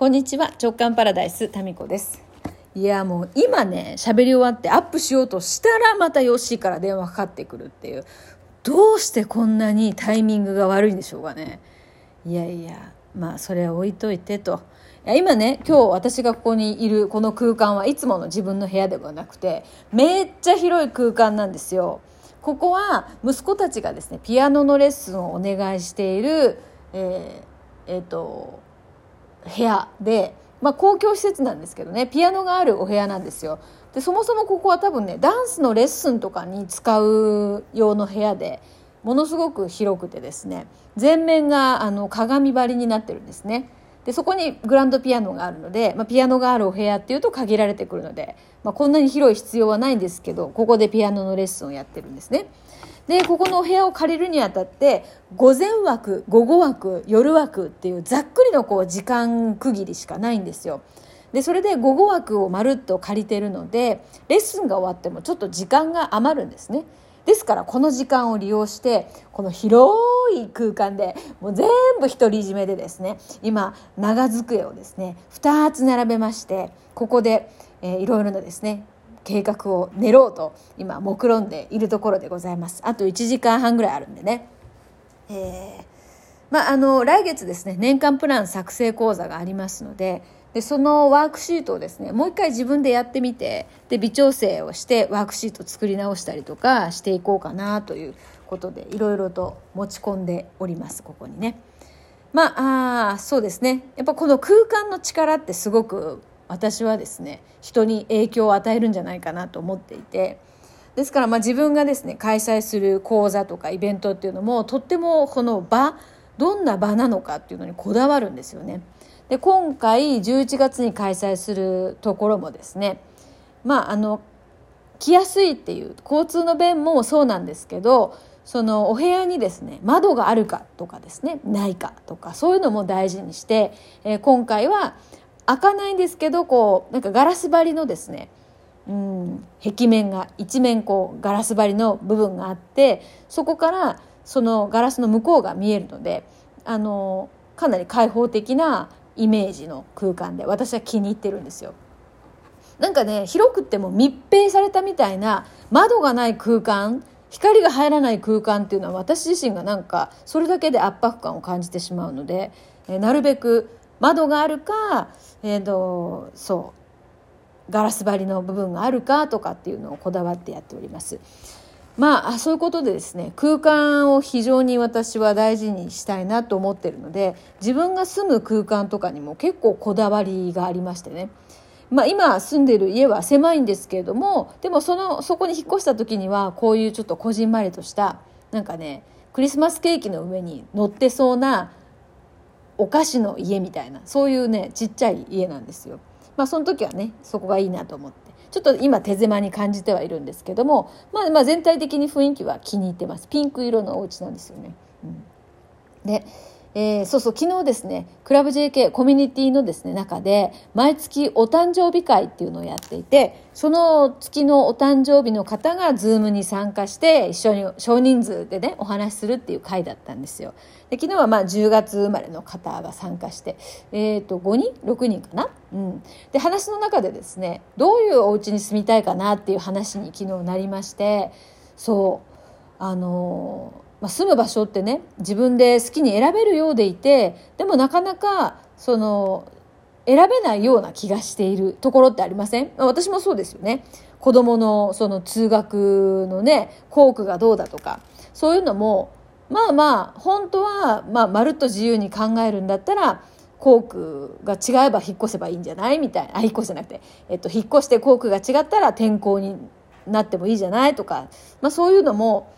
こんにちは直感パラダイスタミコです。いやもう今ね喋り終わってアップしようとしたらまたヨッシーから電話かかってくるっていう。どうしてこんなにタイミングが悪いんでしょうかね。いやいやまあそれは置いといてと。今ね今日私がここにいるこの空間はいつもの自分の部屋ではなくてめっちゃ広い空間なんですよ。ここは息子たちがですねピアノのレッスンをお願いしているえー、えー、と部屋で、まあ、公共施設なんですけどねピアノがあるお部屋なんですよでそもそもここは多分ねダンスのレッスンとかに使う用の部屋でものすごく広くてですね全面があの鏡張りになってるんですねでそこにグランドピアノがあるので、まあ、ピアノがあるお部屋っていうと限られてくるので、まあ、こんなに広い必要はないんですけどここでピアノのレッスンをやってるんですね。でここのお部屋を借りるにあたって午前枠午後枠夜枠っていうざっくりのこう時間区切りしかないんですよ。でそれで午後枠をまるっと借りてるのでレッスンが終わってもちょっと時間が余るんですね。ですからこの時間を利用してこの広い空間でもう全部独り占めでですね今長机をですね2つ並べましてここで、えー、いろいろなですね計画を練ろうと今目論んでいるところでございます。あと1時間半ぐらいあるんでね。えー、まああの来月ですね年間プラン作成講座がありますのででそのワークシートをですねもう一回自分でやってみてで微調整をしてワークシート作り直したりとかしていこうかなということでいろいろと持ち込んでおりますここにね。まああそうですね。やっぱこの空間の力ってすごく私はですね人に影響を与えるんじゃないかなと思っていてですからまあ自分がですね開催する講座とかイベントっていうのもとってもこの場どんな場なのかっていうのにこだわるんですよね。で今回11月に開催するところもですねまああの来やすいっていう交通の便もそうなんですけどそのお部屋にですね窓があるかとかですねないかとかそういうのも大事にして、えー、今回は開かないんですけどこうなんかガラス張りのですねうん壁面が一面こうガラス張りの部分があってそこからそのガラスの向こうが見えるのであのかなり開放的なイメージの空間で私は気に入ってるんですよ。なんかね広くても密閉されたみたいな窓がない空間光が入らない空間っていうのは私自身がなんかそれだけで圧迫感を感じてしまうので、えなるべく窓があるか、えーと、そうガラス張りの部分があるかとかっていうのをこだわってやっております。まあそういうことでですね空間を非常に私は大事にしたいなと思ってるので自分が住む空間とかにも結構こだわりがありましてね。まあ、今住んでる家は狭いんですけれどもでもそのそこに引っ越した時にはこういうちょっとこじんまりとしたなんかねクリスマスケーキの上に乗ってそうなお菓子の家みたいなそういうねちっちゃい家なんですよ。まあその時はねそこがいいなと思ってちょっと今手狭に感じてはいるんですけども、まあ、まあ全体的に雰囲気は気に入ってますピンク色のお家なんですよね。うん、でえー、そうそう昨日ですねクラブ JK コミュニティのですね中で毎月お誕生日会っていうのをやっていてその月のお誕生日の方が Zoom に参加して一緒に少人数でねお話しするっていう会だったんですよ。で昨日はまあ10月生まれの方が参加して、えー、と5人？6人かな、うん、で話の中でですねどういうお家に住みたいかなっていう話に昨日なりましてそうあのーまあ、住む場所ってね自分で好きに選べるようでいてでもなかなかその選べないような気がしているところってありません？私もそうですよね。子供のその通学のね校区がどうだとかそういうのもまあまあ本当はまあまるっと自由に考えるんだったら校区が違えば引っ越せばいいんじゃない？みたいな。あ引っ越せじゃなくて、えっと、引っ越して校区が違ったら転校になってもいいじゃない？とか、まあ、そういうのも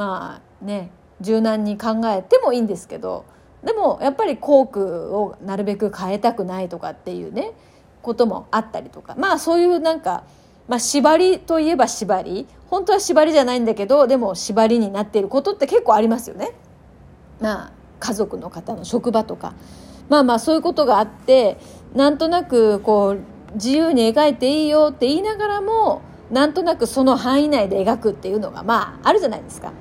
まあね柔軟に考えてもいいんですけどでもやっぱり校区をなるべく変えたくないとかっていうねこともあったりとか。まあそういうなんか、まあ、縛りといえば縛り。本当は縛りじゃないんだけどでも縛りになっていることって結構ありますよね。まあ家族の方の職場とか。まあまあそういうことがあってなんとなくこう自由に描いていいよって言いながらもなんとなくその範囲内で描くっていうのがまああるじゃないですか。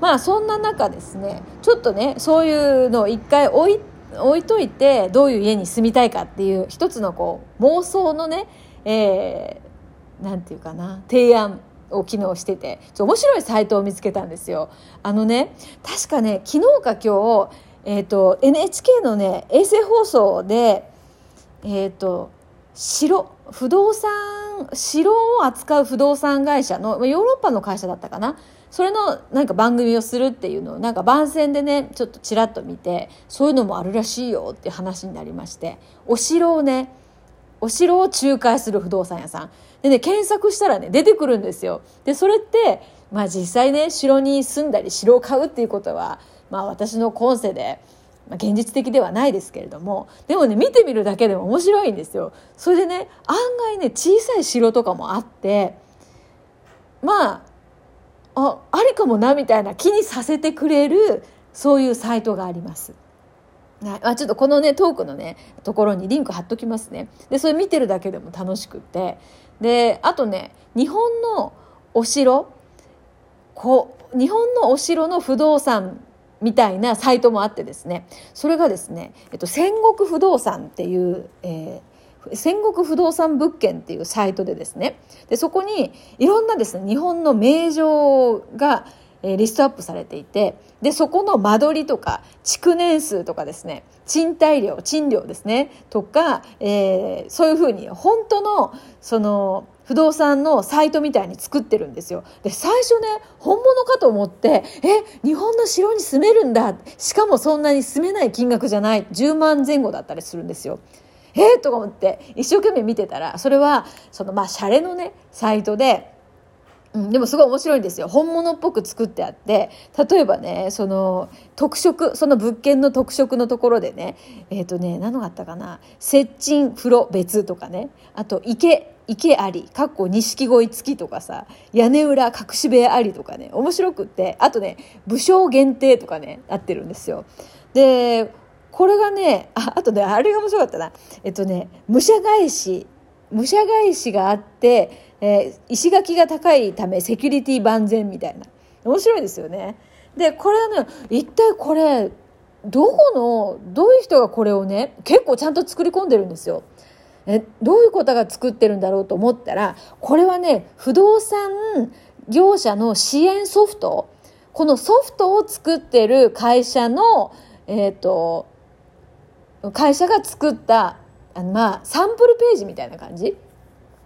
まあそんな中ですねちょっとねそういうのを一回置い置いといてどういう家に住みたいかっていう一つのこう妄想のね、えー、なんていうかな提案を機能してて面白いサイトを見つけたんですよ。あのね確かね昨日か今日、えーと、NHK のね衛星放送でえっ、ー、と城不動産城を扱う不動産会社のヨーロッパの会社だったかな？それのなんか番組をするっていうのをなんか番宣でねちょっとちらっと見てそういうのもあるらしいよっていう話になりましてお城をねお城を仲介する不動産屋さん。でね検索したらね出てくるんですよ。でそれってまあ実際ね城に住んだり城を買うっていうことはまあ私の今世でまあ、現実的ではないですけれどもでもね見てみるだけでも面白いんですよそれでね案外ね小さい城とかもあってまああありかもなみたいな気にさせてくれるそういうサイトがあります。はいあ、ちょっとこのねトークのねところにリンク貼っときますね。でそれ見てるだけでも楽しくてであとね日本のお城こ日本のお城の不動産みたいなサイトもあってですね。それがですね、えっと、戦国不動産っていう、えー戦国不動産物件っていうサイトでですね。でそこにいろんなですね日本の名城がえリストアップされていてでそこの間取りとか築年数とかですね賃貸料賃料ですねとか、えー、そういうふうに本当のその不動産のサイトみたいに作ってるんですよ。で、最初ね、本物かと思って、え、日本の城に住めるんだ。しかもそんなに住めない金額じゃない。10万前後だったりするんですよ。えー、とか思って一生懸命見てたらそれはそのまあシャレのねサイトでうん、でもすごい面白いんですよ。本物っぽく作ってあって例えばねその特色その物件の特色のところでねえっ、ー、とね何のがあったかな？接近風呂別とかね。あと池池ありかっこ錦鯉付きとかさ屋根裏隠し部屋ありとかね。面白くってあとね武将限定とかねなってるんですよ。でこれがね、あ、あとね、あれが面白かったな。えっとね、武者返し、武者返しがあって、えー、石垣が高いためセキュリティ万全みたいな。面白いですよね。で、これはね、一体これ、どこの、どういう人がこれをね、結構ちゃんと作り込んでるんですよ。え、どういう方が作ってるんだろうと思ったら、これはね、不動産業者の支援ソフト、このソフトを作ってる会社の、えっ、ー、と、会社が作ったあのまあサンプルページみたいな感じ、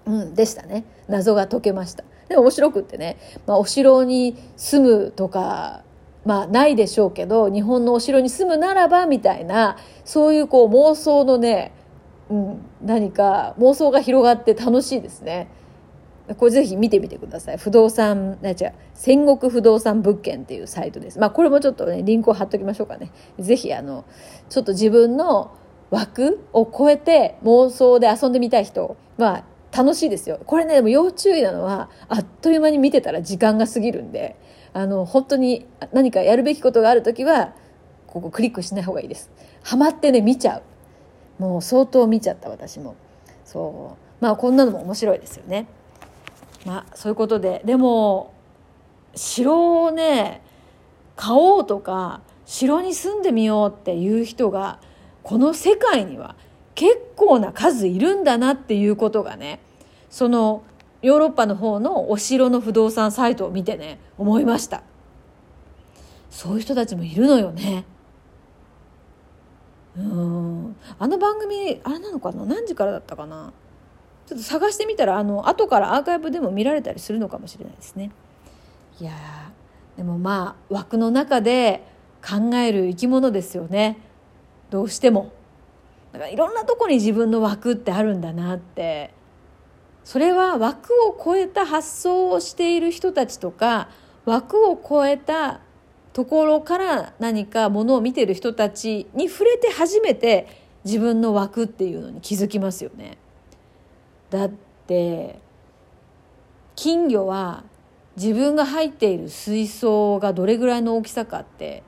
うん、でしたね謎が解けましたで面白くってね、まあ、お城に住むとかまあないでしょうけど日本のお城に住むならばみたいなそういうこう妄想のね、うん、何か妄想が広がって楽しいですね。これぜひ見てみてください。不動産、な違う、戦国不動産物件っていうサイトです。まあこれもちょっとね、リンクを貼っときましょうかね。ぜひあの、ちょっと自分の枠を超えて妄想で遊んでみたい人は楽しいですよ。これね、でも要注意なのは、あっという間に見てたら時間が過ぎるんで、あの、本当に何かやるべきことがあるときは、ここクリックしない方がいいです。ハマってね、見ちゃう。もう相当見ちゃった私も。そう。まあこんなのも面白いですよね。まあそういうことででも城をね買おうとか城に住んでみようっていう人がこの世界には結構な数いるんだなっていうことがねそのヨーロッパの方のお城の不動産サイトを見てね思いました。そういう人たちもいるのよね。うん。あの番組あれなのかな？何時からだったかな？ちょっと探してみたらあの後からアーカイブでも見られたりするのかもしれないですね。いやでもまあ枠の中で考える生き物ですよね。どうしても。だからいろんなとこに自分の枠ってあるんだなって。それは枠を超えた発想をしている人たちとか枠を超えたところから何かものを見てる人たちに触れて初めて自分の枠っていうのに気づきますよね。だって金魚は自分が入っている水槽がどれぐらいの大きさかって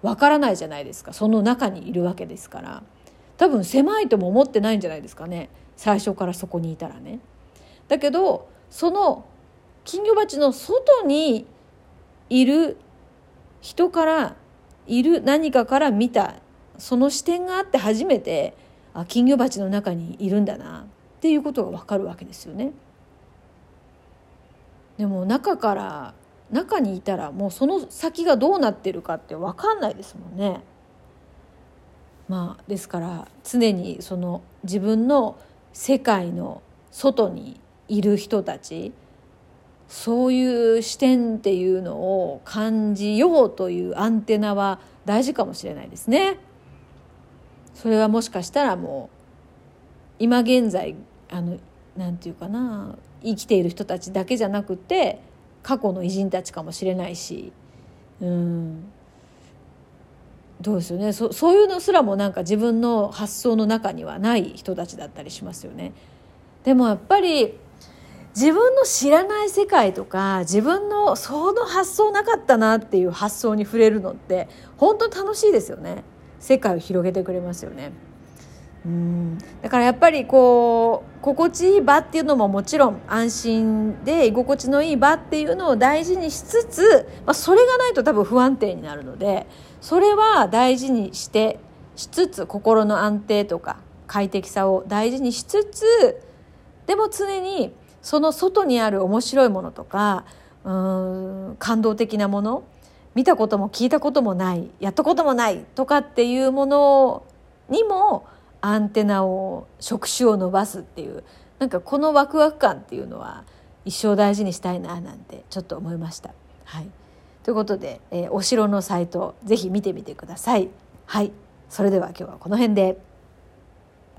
わからないじゃないですか。その中にいるわけですから。多分狭いとも思ってないんじゃないですかね最初からそこにいたらね。だけどその金魚鉢の外にいる人からいる何かから見たその視点があって初めてあ金魚鉢の中にいるんだなっていうことが分かるわけですよね。でも中から中にいたらもうその先がどうなってるかって分かんないですもんね。まあですから常にその自分の世界の外にいる人たちそういう視点っていうのを感じようというアンテナは大事かもしれないですね。それはもしかしたらもう今現在あのなんていうかな生きている人たちだけじゃなくて過去の偉人たちかもしれないしうんどうですよね。そそういうのすらもなんか自分の発想の中にはない人たちだったりしますよね。でもやっぱり自分の知らない世界とか自分のその発想なかったなっていう発想に触れるのって本当楽しいですよね。世界を広げてくれますよね。うん。だからやっぱりこう心地いい場っていうのももちろん安心で居心地のいい場っていうのを大事にしつつ、まあ、それがないと多分不安定になるのでそれは大事にしてしつつ心の安定とか快適さを大事にしつつでも常にその外にある面白いものとかうん感動的なもの見たことも聞いたこともないやったこともないとかっていうものにもアンテナを触手を伸ばすっていうなんかこのワクワク感っていうのは一生大事にしたいななんてちょっと思いました。はい、ということで、えー、お城のサイトぜひ見てみてください。はい、それでは今日はこの辺で。